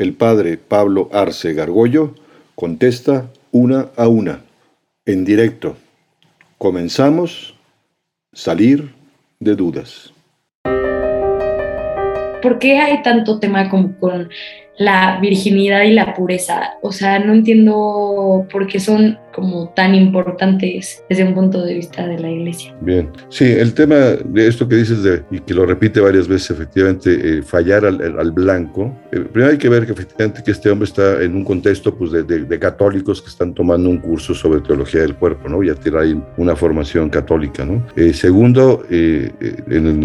El padre Pablo Arce Gargollo contesta una a una, en directo. Comenzamos, salir de dudas. ¿Por qué hay tanto tema con la virginidad y la pureza? O sea, no entiendo por qué son como tan importantes desde un punto de vista de la iglesia. Bien, sí, el tema de esto que dices de, y que lo repite varias veces, efectivamente, eh, fallar al, blanco, eh, primero hay que ver que efectivamente que este hombre está en un contexto pues, de, de, católicos que están tomando un curso sobre teología del cuerpo, ¿no? Ya tiene ahí una formación católica, ¿no? Eh, segundo, en,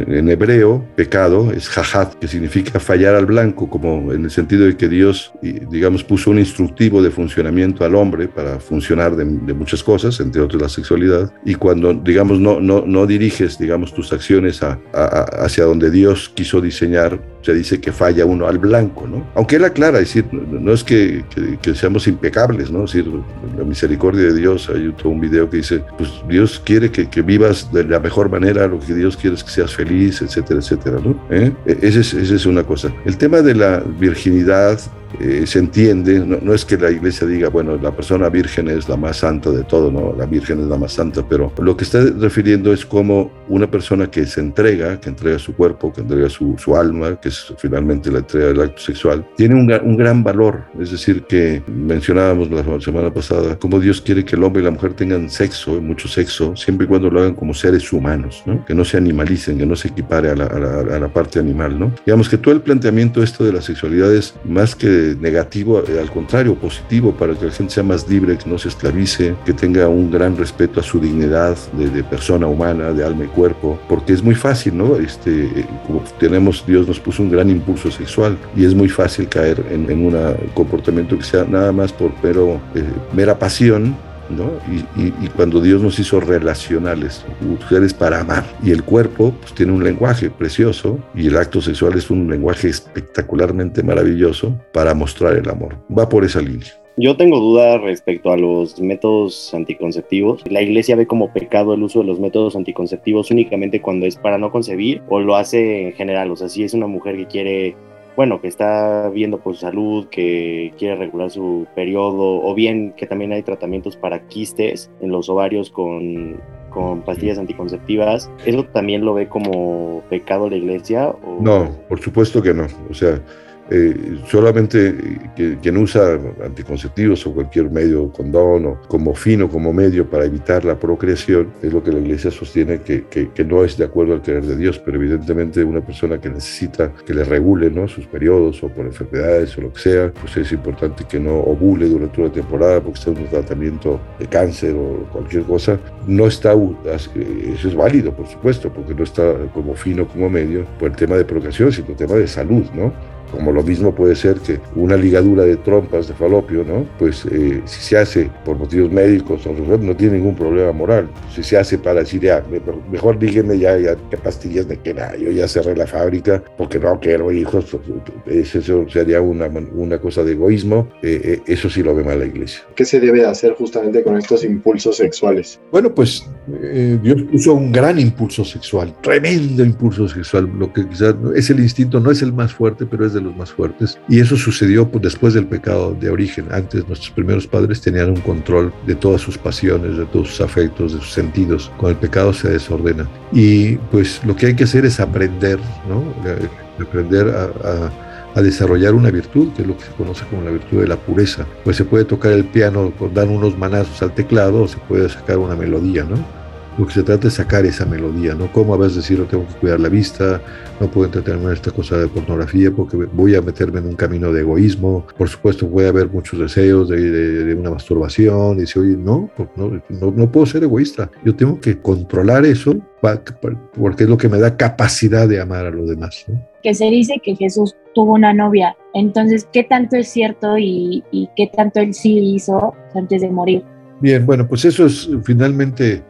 en, hebreo, pecado es jajat, que significa fallar al blanco, como en el sentido de que Dios, digamos, puso un instructivo de funcionamiento al hombre para funcionar de, muchas cosas, entre otras la sexualidad, y cuando, digamos, no, no, no diriges, digamos, tus acciones hacia donde Dios quiso diseñar, se dice que falla uno al blanco, ¿no? Aunque él aclara, es decir, no, es que, seamos impecables, ¿no? Es decir, la misericordia de Dios, hay un video que dice, pues Dios quiere que, vivas de la mejor manera, lo que Dios quiere es que seas feliz, etcétera, etcétera, ¿no? ¿Eh? E, esa es, una cosa. El tema de la virginidad eh, se entiende, no, es que la iglesia diga, bueno, la persona virgen es la más santa de todo, no, la virgen es la más santa, pero lo que está refiriendo es como una persona que se entrega, que entrega su cuerpo, que entrega su alma, que es finalmente la entrega del acto sexual, tiene un, un, gran valor, es decir, que mencionábamos la semana pasada, como Dios quiere que el hombre y la mujer tengan sexo, mucho sexo, siempre y cuando lo hagan como seres humanos, ¿no? que no se animalicen, que no se equipare a la, a la, a la parte animal, ¿no? Digamos que todo el planteamiento esto de la sexualidad es más que negativo, eh, al contrario, positivo, para que la gente sea más libre, que no se esclavice, que tenga un gran respeto a su dignidad de, persona humana, de alma y cuerpo, porque es muy fácil, ¿no? Este, eh, como tenemos, Dios nos puso un gran impulso sexual y es muy fácil caer en, un comportamiento que sea nada más por pero, eh, mera pasión ¿no? Y, cuando Dios nos hizo relacionales, mujeres para amar, y el cuerpo pues, tiene un lenguaje precioso, y el acto sexual es un lenguaje espectacularmente maravilloso para mostrar el amor. Va por esa línea. Yo tengo dudas respecto a los métodos anticonceptivos. La iglesia ve como pecado el uso de los métodos anticonceptivos únicamente cuando es para no concebir o lo hace en general. O sea, si es una mujer que quiere bueno, que está viendo por su salud, que quiere regular su periodo, o bien que también hay tratamientos para quistes en los ovarios con, con pastillas anticonceptivas, ¿eso también lo ve como pecado la iglesia? O... No, por supuesto que no. O sea, eh, solamente quien usa anticonceptivos o cualquier medio condón o como fino, como medio para evitar la procreación, es lo que la iglesia sostiene que, que, no es de acuerdo al querer de Dios, pero evidentemente una persona que necesita que le regule ¿no? sus periodos o por enfermedades o lo que sea, pues es importante que no ovule durante una temporada porque está en un tratamiento de cáncer o cualquier cosa, no está, eso es válido por supuesto, porque no está como fino, como medio, por el tema de procreación, sino el tema de salud, ¿no? Como lo mismo puede ser que una ligadura de trompas de falopio, ¿no? Pues eh, si se hace por motivos médicos no tiene ningún problema moral. Si se hace para decir, ya, mejor díganme ya, ya qué pastillas me queda, yo ya cerré la fábrica porque no quiero hijos, eso sería una, una cosa de egoísmo, eh, eh, eso sí lo ve mal la iglesia. ¿Qué se debe hacer justamente con estos impulsos sexuales? Bueno, pues Dios puso un gran impulso sexual, tremendo impulso sexual, lo que quizás es el instinto, no es el más fuerte, pero es de los más fuertes. Y eso sucedió pues, después del pecado de origen. Antes nuestros primeros padres tenían un control de todas sus pasiones, de todos sus afectos, de sus sentidos. Con el pecado se desordena. Y pues lo que hay que hacer es aprender, ¿no? Eh, aprender a, a desarrollar una virtud, que es lo que se conoce como la virtud de la pureza. Pues se puede tocar el piano, dar unos manazos al teclado, o se puede sacar una melodía, ¿no? Lo que se trata es sacar esa melodía, ¿no? Como a veces decir, no tengo que cuidar la vista, no puedo entretenerme en esta cosa de pornografía porque voy a meterme en un camino de egoísmo, por supuesto a haber muchos deseos de, una masturbación, y dice, oye, no, no, no, no puedo ser egoísta, yo tengo que controlar eso porque es lo que me da capacidad de amar a los demás. ¿no? Que se dice que Jesús tuvo una novia, entonces, ¿qué tanto es cierto y, y qué tanto él sí hizo antes de morir? Bien, bueno, pues eso es finalmente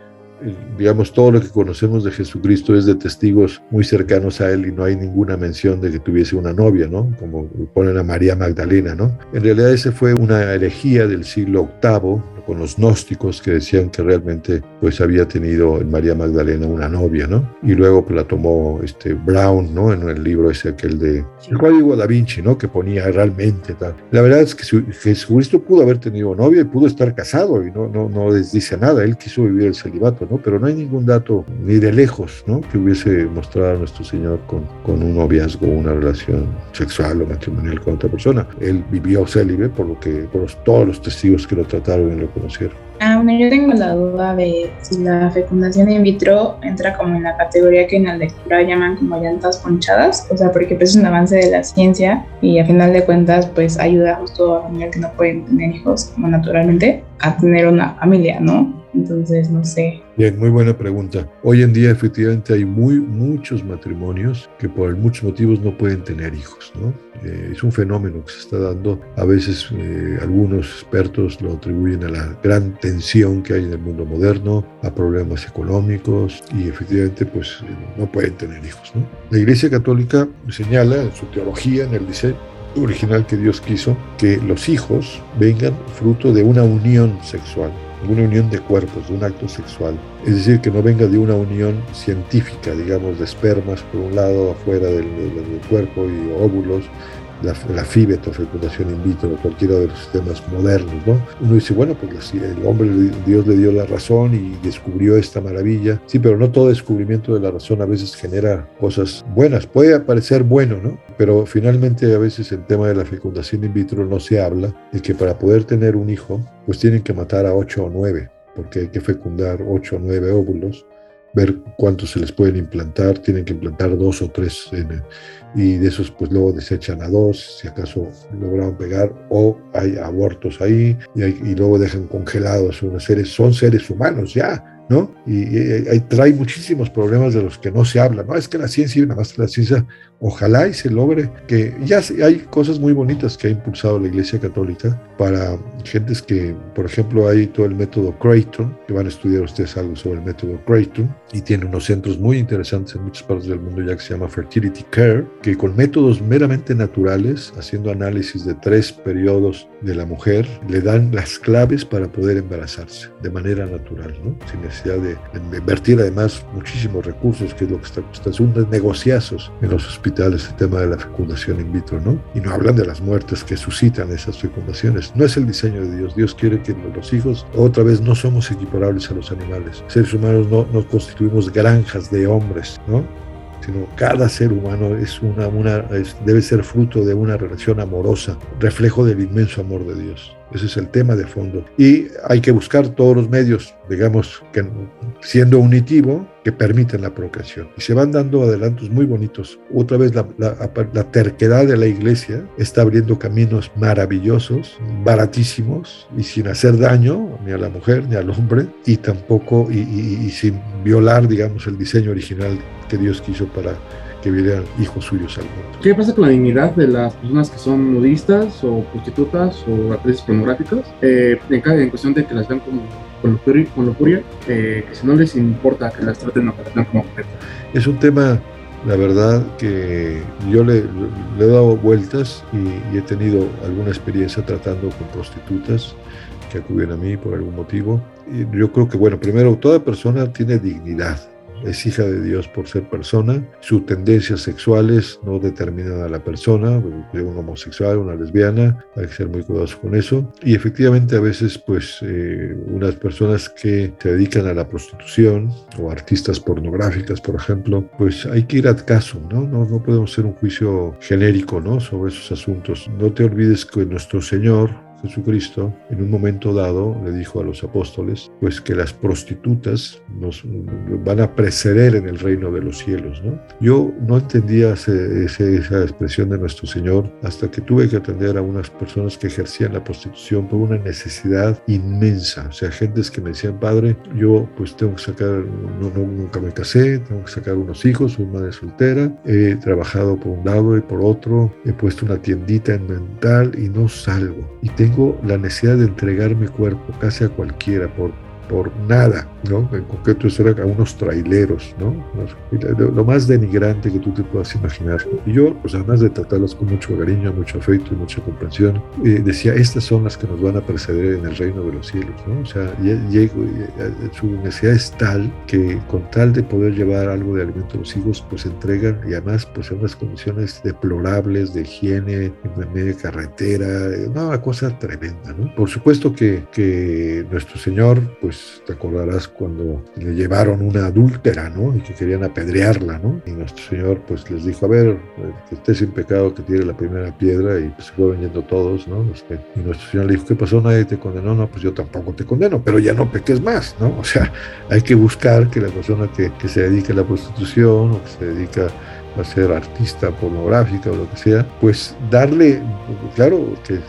digamos, todo lo que conocemos de Jesucristo es de testigos muy cercanos a él y no hay ninguna mención de que tuviese una novia, ¿no? Como ponen a María Magdalena, ¿no? En realidad ese fue una herejía del siglo VIII con los gnósticos que decían que realmente pues había tenido en María Magdalena una novia, ¿no? Y luego pues, la tomó este Brown, ¿no? En el libro ese aquel de El Código da Vinci, ¿no? Que ponía realmente tal. La verdad es que Jesucristo pudo haber tenido novia y pudo estar casado y no, no, no les dice nada. Él quiso vivir el celibato, ¿no? Pero no hay ningún dato ni de lejos, ¿no? Que hubiese mostrado a nuestro Señor con, con un noviazgo, una relación sexual o matrimonial con otra persona. Él vivió célibe por lo que, por todos los testigos que lo trataron y lo Ah, bueno, yo tengo la duda de si la fecundación in vitro entra como en la categoría que en la lectura llaman como llantas ponchadas, o sea, porque pues es un avance de la ciencia y a final de cuentas pues ayuda justo a familias que no pueden tener hijos como naturalmente a tener una familia, ¿no? Entonces, no sé. Bien, muy buena pregunta. Hoy en día efectivamente hay muy, muchos matrimonios que por muchos motivos no pueden tener hijos, ¿no? Eh, es un fenómeno que se está dando. A veces eh, algunos expertos lo atribuyen a la gran tensión que hay en el mundo moderno, a problemas económicos y efectivamente pues eh, no pueden tener hijos, ¿no? La Iglesia Católica señala en su teología, en el diseño original que Dios quiso, que los hijos vengan fruto de una unión sexual una unión de cuerpos, de un acto sexual. Es decir, que no venga de una unión científica, digamos, de espermas por un lado afuera del, del cuerpo y óvulos, la, la FIBET o fecundación in vitro, cualquiera de los sistemas modernos, ¿no? Uno dice, bueno, pues el hombre, Dios le dio la razón y descubrió esta maravilla. Sí, pero no todo descubrimiento de la razón a veces genera cosas buenas. Puede parecer bueno, ¿no? Pero finalmente a veces el tema de la fecundación in vitro no se habla de que para poder tener un hijo, pues tienen que matar a ocho o nueve, porque hay que fecundar ocho o nueve óvulos ver cuántos se les pueden implantar, tienen que implantar dos o tres y de esos pues luego desechan a dos, si acaso lograron pegar, o hay abortos ahí y, luego dejan congelados unos seres, son seres humanos ya, ¿no? Y, y, trae muchísimos problemas de los que no se habla, ¿no? Es que la ciencia, y nada más la ciencia, ojalá y se logre que ya hay cosas muy bonitas que ha impulsado la Iglesia Católica para gentes que, por ejemplo, hay todo el método Creighton, que van a estudiar ustedes algo sobre el método Creighton, y tiene unos centros muy interesantes en muchas partes del mundo ya que se llama Fertility Care, que con métodos meramente naturales, haciendo análisis de tres periodos de la mujer, le dan las claves para poder embarazarse de manera natural, ¿no? Sin necesidad de, invertir además muchísimos recursos, que es lo que está costando, unos negociazos en los hospitales el tema de la fecundación in vitro, ¿no? Y no hablan de las muertes que suscitan esas fecundaciones. No es el diseño de Dios. Dios quiere que los hijos, otra vez, no somos equiparables a los animales. Seres humanos no, no constituimos granjas de hombres, ¿no? sino cada ser humano es una, una debe ser fruto de una relación amorosa, reflejo del inmenso amor de Dios. Ese es el tema de fondo. Y hay que buscar todos los medios, digamos, que siendo unitivo, que permiten la procreación. Y se van dando adelantos muy bonitos. Otra vez la, terquedad de la iglesia está abriendo caminos maravillosos, baratísimos y sin hacer daño ni a la mujer ni al hombre y tampoco y sin violar, digamos, el diseño original que Dios quiso para que vieran hijos suyos al mundo. ¿Qué pasa con la dignidad de las personas que son nudistas o prostitutas o actrices pornográficas? Eh, en, cuestión de que las vean como con lujuria, eh, que si no les importa que las traten o que las vean como objeto. Es un tema la verdad que yo le, he dado vueltas y, y, he tenido alguna experiencia tratando con prostitutas que acuden a mí por algún motivo. Y yo creo que, bueno, primero, toda persona tiene dignidad es hija de Dios por ser persona, sus tendencias sexuales no determinan a la persona, un homosexual, una lesbiana, hay que ser muy cuidadoso con eso. Y efectivamente a veces pues eh, unas personas que se dedican a la prostitución o artistas pornográficas, por ejemplo, pues hay que ir al caso, ¿no? No, no podemos hacer un juicio genérico, ¿no? Sobre esos asuntos. No te olvides que nuestro Señor Jesucristo, en un momento dado, le dijo a los apóstoles, pues que las prostitutas nos van a preceder en el reino de los cielos. ¿no? Yo no entendía esa expresión de nuestro Señor hasta que tuve que atender a unas personas que ejercían la prostitución por una necesidad inmensa. O sea, gentes que me decían, Padre, yo pues tengo que sacar, no, nunca me casé, tengo que sacar unos hijos, soy madre soltera, he trabajado por un lado y por otro, he puesto una tiendita en mental y no salgo. Y tengo la necesidad de entregar mi cuerpo casi a cualquiera por por nada, ¿no? En concreto eso era a unos traileros, ¿no? Lo más denigrante que tú te puedas imaginar. Y yo, pues además de tratarlos con mucho cariño, mucho afecto y mucha comprensión, eh, decía, estas son las que nos van a preceder en el reino de los cielos, ¿no? O sea, eh, su necesidad es tal que con tal de poder llevar algo de alimento a los hijos, pues entregan y además pues en unas condiciones deplorables de higiene, en media carretera, una cosa tremenda, ¿no? Por supuesto que, que nuestro Señor, pues pues, te acordarás cuando le llevaron una adúltera, ¿no? Y que querían apedrearla, ¿no? Y nuestro Señor, pues les dijo, a ver, que esté sin pecado, que tire la primera piedra, y pues se fueron yendo todos, ¿no? y nuestro Señor le dijo, ¿qué pasó? Nadie te condenó, no, pues yo tampoco te condeno, pero ya no peques más, ¿no? O sea, hay que buscar que la persona que, que se dedique a la prostitución o que se dedica a ser artista pornográfica o lo que sea, pues darle, claro, que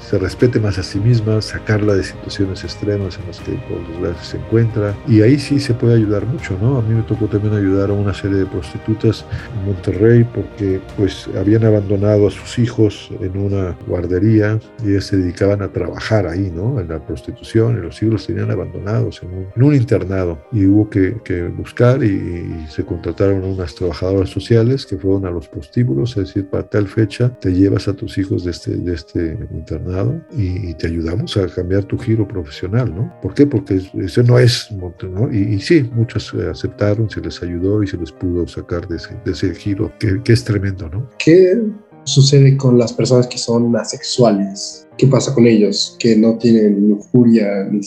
se, respete más a sí misma, sacarla de situaciones extremas en las que por se encuentra. Y ahí sí se puede ayudar mucho, ¿no? A mí me tocó también ayudar a una serie de prostitutas en Monterrey porque pues habían abandonado a sus hijos en una guardería y ellas se dedicaban a trabajar ahí, ¿no? En la prostitución y los hijos los tenían abandonados en un, internado y hubo que, buscar y, y se contrataron unas trabajadoras sociales que fueron a los prostíbulos, es decir, para tal fecha te llevas a tus hijos de este, de este internado y, te ayudamos a cambiar tu giro profesional, ¿no? ¿Por qué? Porque ese no es, ¿no? Y, sí, muchos aceptaron, se les ayudó y se les pudo sacar de ese, de ese giro, que, que es tremendo, ¿no? ¿Qué sucede con las personas que son asexuales? ¿Qué pasa con ellos? Que no tienen lujuria ni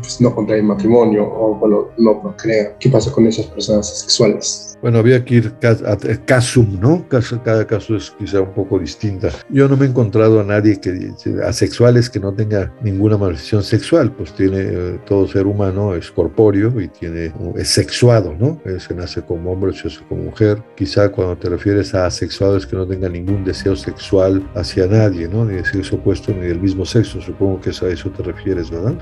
pues no contraen matrimonio o bueno, no procrean. ¿Qué pasa con esas personas asexuales? Bueno, había que ir a casum, ¿no? Cada caso es quizá un poco distinta. Yo no me he encontrado a nadie que asexuales que no tenga ninguna maldición sexual, pues tiene eh, todo ser humano es corpóreo y tiene es sexuado, ¿no? Se nace como hombre, se hace como mujer. Quizá cuando te refieres a asexuado es que no tenga ningún deseo sexual hacia nadie, ¿no? Ni de sexo opuesto ni del mismo sexo. Supongo que a eso te refieres, ¿verdad?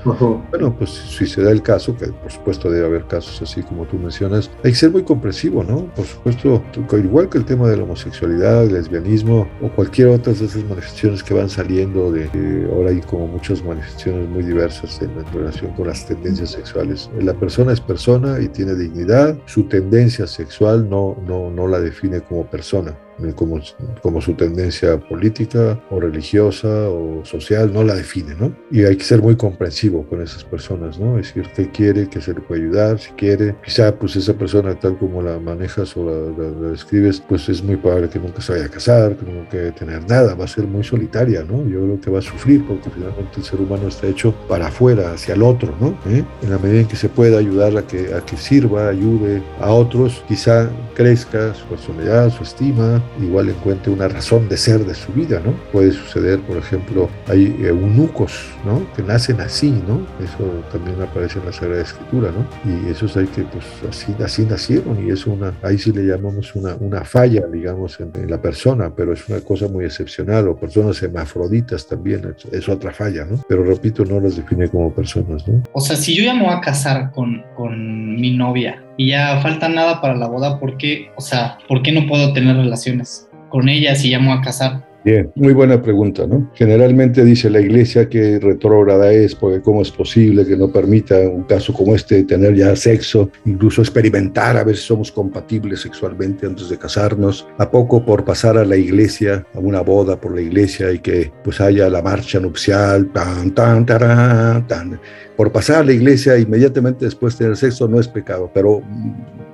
Bueno, pues si se da el caso, que por supuesto debe haber casos así como tú mencionas, hay que ser muy comprensivo, ¿no? Por supuesto, igual que el tema de la homosexualidad, el lesbianismo o cualquier otra de esas manifestaciones que van saliendo de, ahora hay como muchas manifestaciones muy diversas en, relación con las tendencias sexuales. La persona es persona y tiene dignidad, su tendencia sexual no, no, no la define como persona como, como su tendencia política o religiosa o social, no la define, ¿no? Y hay que ser muy comprensivo con esas personas, ¿no? Es decir, qué quiere, qué se le puede ayudar, si quiere. Quizá, pues esa persona, tal como la manejas o la, describes, pues es muy probable que nunca se vaya a casar, que nunca vaya a tener nada, va a ser muy solitaria, ¿no? Yo creo que va a sufrir porque finalmente el ser humano está hecho para afuera, hacia el otro, ¿no? ¿Eh? En la medida en que se pueda ayudar a que, a que sirva, ayude a otros, quizá crezca su personalidad, su estima, igual encuentre una razón de ser de su vida, ¿no? Puede suceder, por ejemplo, hay eunucos, ¿no? Que nacen así, ¿no? Eso también aparece en la Sagrada Escritura, ¿no? Y esos hay que, pues, así, así nacieron y es una, ahí sí le llamamos una, una falla, digamos, en, la persona, pero es una cosa muy excepcional, o personas hermafroditas también, es, otra falla, ¿no? Pero repito, no las define como personas, ¿no? O sea, si yo ya me voy a casar con, con mi novia, y ya falta nada para la boda, ¿por qué, o sea, por qué no puedo tener relaciones con ella si llamo a casar? Bien, muy buena pregunta, ¿no? Generalmente dice la iglesia que retrógrada es porque cómo es posible que no permita un caso como este tener ya sexo, incluso experimentar a ver si somos compatibles sexualmente antes de casarnos, a poco por pasar a la iglesia, a una boda por la iglesia y que pues haya la marcha nupcial, tan, tan, tan, tan por pasar a la iglesia inmediatamente después de tener sexo no es pecado, pero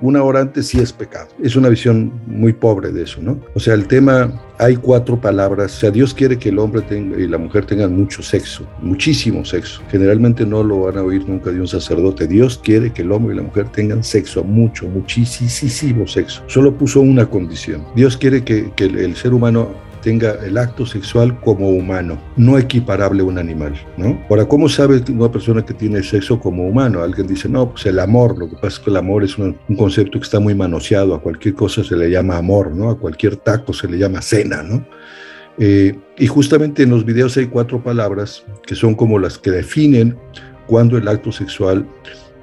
una hora antes sí es pecado. Es una visión muy pobre de eso, ¿no? O sea, el tema, hay cuatro palabras. O sea, Dios quiere que el hombre y la mujer tengan mucho sexo, muchísimo sexo. Generalmente no lo van a oír nunca de un sacerdote. Dios quiere que el hombre y la mujer tengan sexo, mucho, muchísimo sexo. Solo puso una condición. Dios quiere que el ser humano tenga el acto sexual como humano, no equiparable a un animal, ¿no? Ahora, ¿cómo sabe una persona que tiene sexo como humano? Alguien dice, no, pues el amor, lo que pasa es que el amor es un, un concepto que está muy manoseado, a cualquier cosa se le llama amor, ¿no? A cualquier taco se le llama cena, ¿no? Eh, y justamente en los videos hay cuatro palabras que son como las que definen cuando el acto sexual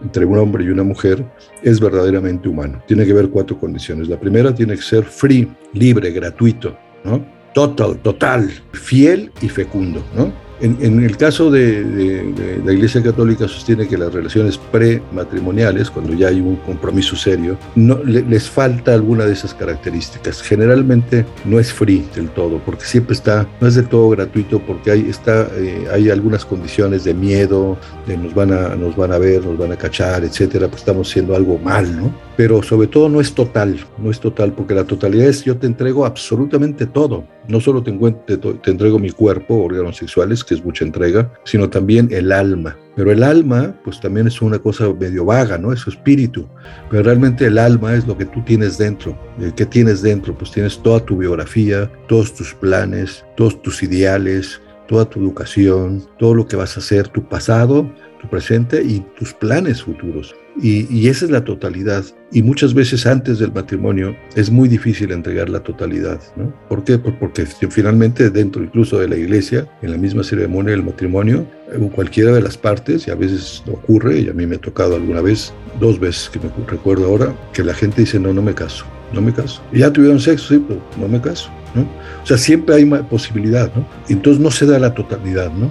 entre un hombre y una mujer es verdaderamente humano. Tiene que ver cuatro condiciones. La primera tiene que ser free, libre, gratuito, ¿no? Total, total, fiel y fecundo, ¿no? En, el caso de, la Iglesia Católica sostiene que las relaciones prematrimoniales, cuando ya hay un compromiso serio, no, les falta alguna de esas características. Generalmente no es free del todo, porque siempre está, no es del todo gratuito, porque hay, está, eh, hay algunas condiciones de miedo, de nos van, a, nos van a ver, nos van a cachar, etcétera, pues estamos haciendo algo mal, ¿no? Pero sobre todo no es total, no es total, porque la totalidad es yo te entrego absolutamente todo. No solo te, te, te entrego mi cuerpo, órganos sexuales, que es mucha entrega, sino también el alma. Pero el alma, pues también es una cosa medio vaga, ¿no? Es su espíritu. Pero realmente el alma es lo que tú tienes dentro. ¿Qué tienes dentro? Pues tienes toda tu biografía, todos tus planes, todos tus ideales, toda tu educación, todo lo que vas a hacer, tu pasado, tu presente y tus planes futuros. Y, esa es la totalidad. Y muchas veces antes del matrimonio es muy difícil entregar la totalidad. ¿no? ¿Por qué? Porque finalmente dentro incluso de la iglesia, en la misma ceremonia del matrimonio, cualquiera de las partes, y a veces ocurre, y a mí me ha tocado alguna vez, dos veces que me recuerdo ahora, que la gente dice, no, no me caso, no me caso. Ya tuvieron sexo, sí, pero no me caso. ¿No? O sea, siempre hay posibilidad, ¿no? Entonces no se da la totalidad, ¿no?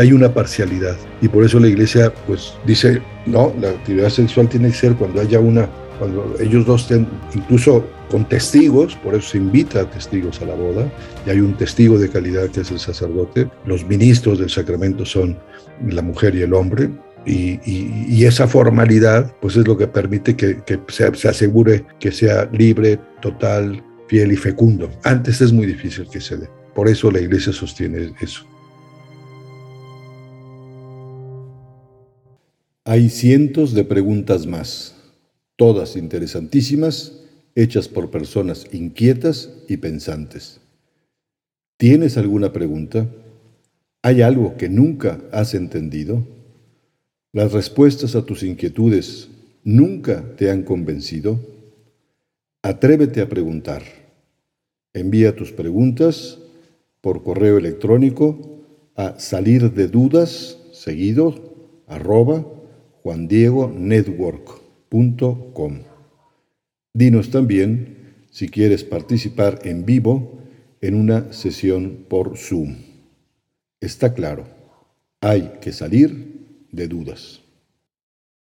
Hay una parcialidad. Y por eso la iglesia, pues, dice, no, la actividad sexual tiene que ser cuando haya una, cuando ellos dos estén, incluso con testigos, por eso se invita a testigos a la boda, y hay un testigo de calidad que es el sacerdote. Los ministros del sacramento son la mujer y el hombre, y, esa formalidad pues es lo que permite que, se, se, asegure que sea libre, total, fiel y fecundo. Antes es muy difícil que se dé. Por eso la iglesia sostiene eso. Hay cientos de preguntas más, todas interesantísimas, hechas por personas inquietas y pensantes. ¿Tienes alguna pregunta? ¿Hay algo que nunca has entendido? ¿Las respuestas a tus inquietudes nunca te han convencido? Atrévete a preguntar. Envía tus preguntas por correo electrónico a salir de dudas seguido arroba juandiegonetwork.com. Dinos también si quieres participar en vivo en una sesión por Zoom. Está claro, hay que salir de dudas.